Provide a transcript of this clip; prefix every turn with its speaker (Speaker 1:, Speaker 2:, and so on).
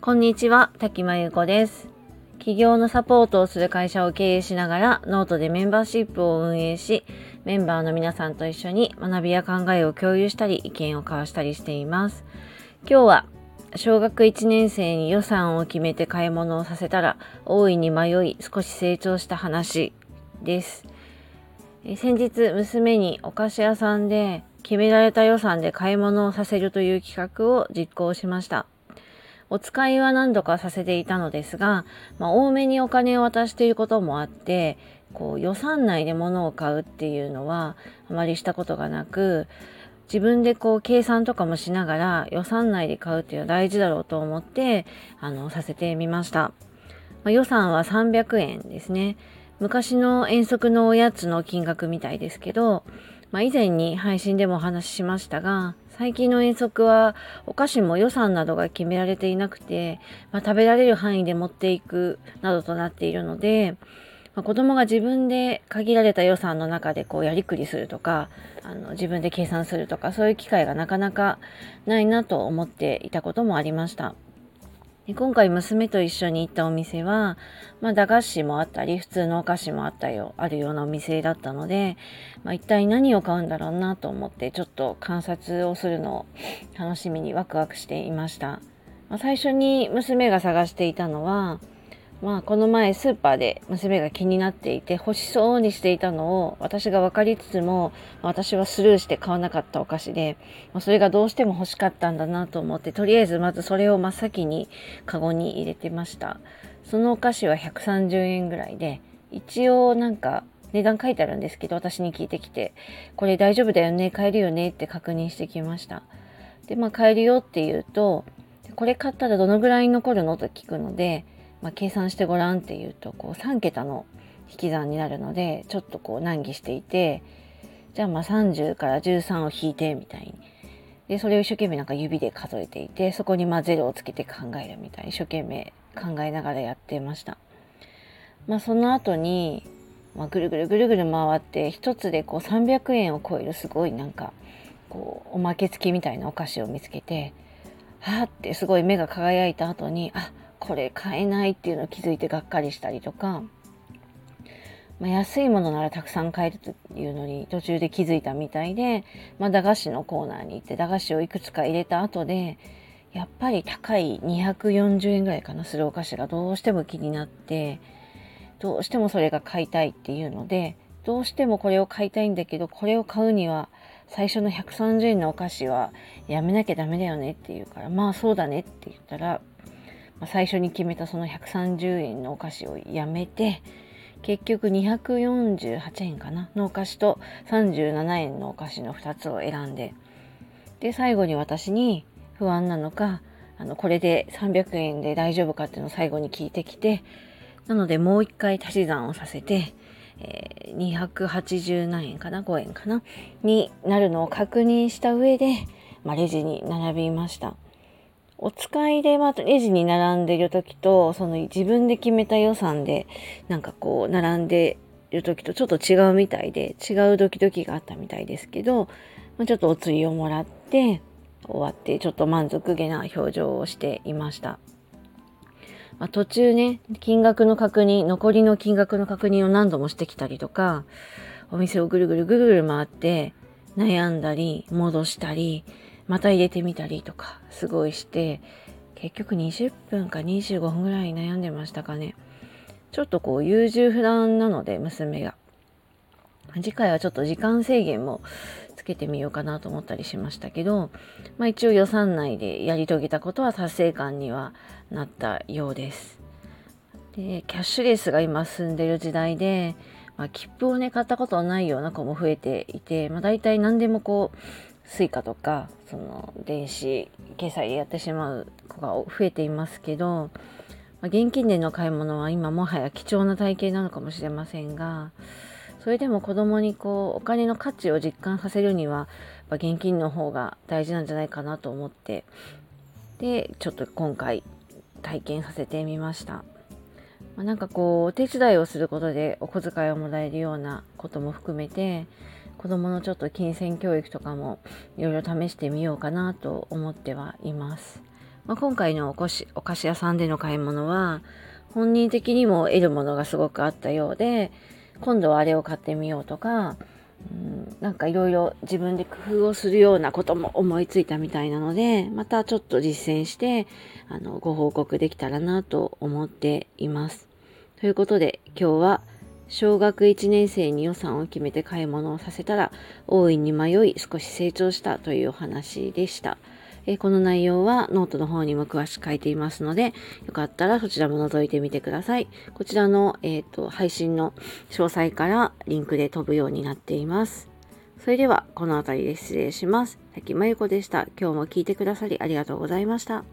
Speaker 1: こんにちは、滝真由子です。企業のサポートをする会社を経営しながら、ノートでメンバーシップを運営し、メンバーの皆さんと一緒に学びや考えを共有したり、意見を交わしたりしています。今日は、小学1年生に予算を決めて買い物をさせたら、大いに迷い、少し成長した話です。先日、娘にお菓子屋さんで決められた予算で買い物をさせるという企画を実行しました。お使いは何度かさせていたのですが、まあ、多めにお金を渡していることもあって、こう予算内で物を買うっていうのはあまりしたことがなく、自分でこう計算とかもしながら予算内で買うっていうのは大事だろうと思って、あの、させてみました。まあ、予算は300円ですね。昔の遠足のおやつの金額みたいですけど、まあ、以前に配信でもお話ししましたが、最近の遠足はお菓子も予算などが決められていなくて、まあ、食べられる範囲で持っていくなどとなっているので、まあ、子供が自分で限られた予算の中でこうやりくりするとかあの自分で計算するとかそういう機会がなかなかないなと思っていたこともありました。今回娘と一緒に行ったお店は、まあ、駄菓子もあったり、普通のお菓子もあったよ、あるようなお店だったので、まあ、一体何を買うんだろうなと思って、ちょっと観察をするのを楽しみにワクワクしていました。まあ、最初に娘が探していたのは、まあこの前スーパーで娘が気になっていて欲しそうにしていたのを私が分かりつつも私はスルーして買わなかったお菓子で、それがどうしても欲しかったんだなと思ってとりあえずまずそれを真っ先にカゴに入れてました。そのお菓子は130円ぐらいで一応なんか値段書いてあるんですけど私に聞いてきてこれ大丈夫だよね買えるよねって確認してきました。でまあ買えるよって言うとこれ買ったらどのぐらい残るのと聞くのでまあ、計算してごらんっていうとこう3桁の引き算になるのでちょっとこう難儀していてじゃあまあ30から13を引いてみたいにでそれを一生懸命なんか指で数えていてそこにまあ0をつけて考えるみたいに一生懸命考えながらやってました。まあ、その後に、まあ、ぐるぐるぐるぐる回って一つでこう300円を超えるすごいなんかこうおまけ付きみたいなお菓子を見つけてはあってすごい目が輝いた後にあこれ買えないっていうのを気づいてがっかりしたりとか、まあ、安いものならたくさん買えるというのに途中で気づいたみたいで、まあ、駄菓子のコーナーに行って駄菓子をいくつか入れた後でやっぱり高い240円ぐらいかなするお菓子がどうしても気になってどうしてもそれが買いたいっていうのでどうしてもこれを買いたいんだけどこれを買うには最初の130円のお菓子はやめなきゃダメだよねって言うからまあそうだねって言ったら最初に決めたその130円のお菓子をやめて結局248円かなのお菓子と37円のお菓子の2つを選んでで最後に私に不安なのかあのこれで300円で大丈夫かっていうのを最後に聞いてきてなのでもう一回足し算をさせて、えー、280何円かな5円かなになるのを確認した上で、まあ、レジに並びました。お使いで、まあ、レジに並んでいる時と、その自分で決めた予算で、なんかこう、並んでいる時とちょっと違うみたいで、違うドキドキがあったみたいですけど、まあ、ちょっとお釣りをもらって、終わって、ちょっと満足げな表情をしていました。まあ、途中ね、金額の確認、残りの金額の確認を何度もしてきたりとか、お店をぐるぐるぐるぐる回って、悩んだり、戻したり、また入れてみたりとかすごいして結局20分か25分ぐらい悩んでましたかねちょっとこう優柔不断なので娘が次回はちょっと時間制限もつけてみようかなと思ったりしましたけど、まあ、一応予算内でやり遂げたことは達成感にはなったようです。でキャッシュレスが今進んでる時代で、まあ、切符をね買ったことないような子も増えていて、まあ、大体何でもこう suica とかその電子決済でやってしまう子が増えていますけど、まあ、現金での買い物は今もはや貴重な体験なのかもしれませんがそれでも子供にこうお金の価値を実感させるにはやっぱ現金の方が大事なんじゃないかなと思ってでちょっと今回体験させてみました。まあ、なんかこうお手伝いをすることでお小遣いをもらえるようなことも含めて子供のちょっと金銭教育とかもいろいろ試してみようかなと思ってはいます。まあ、今回のお菓子お菓子屋さんでの買い物は本人的にも得るものがすごくあったようで今度はあれを買ってみようとか、うん、なんかいろいろ自分で工夫をするようなことも思いついたみたいなのでまたちょっと実践してあのご報告できたらなと思っています。ということで今日は小学1年生に予算を決めて買い物をさせたら大いに迷い少し成長したというお話でした。えこの内容はノートの方にも詳しく書いていますので、よかったらそちらも覗いてみてください。こちらの、えーと、配信の詳細からリンクで飛ぶようになっています。それでは、この辺りで失礼します。滝真由子でした。今日も聞いてくださりありがとうございました。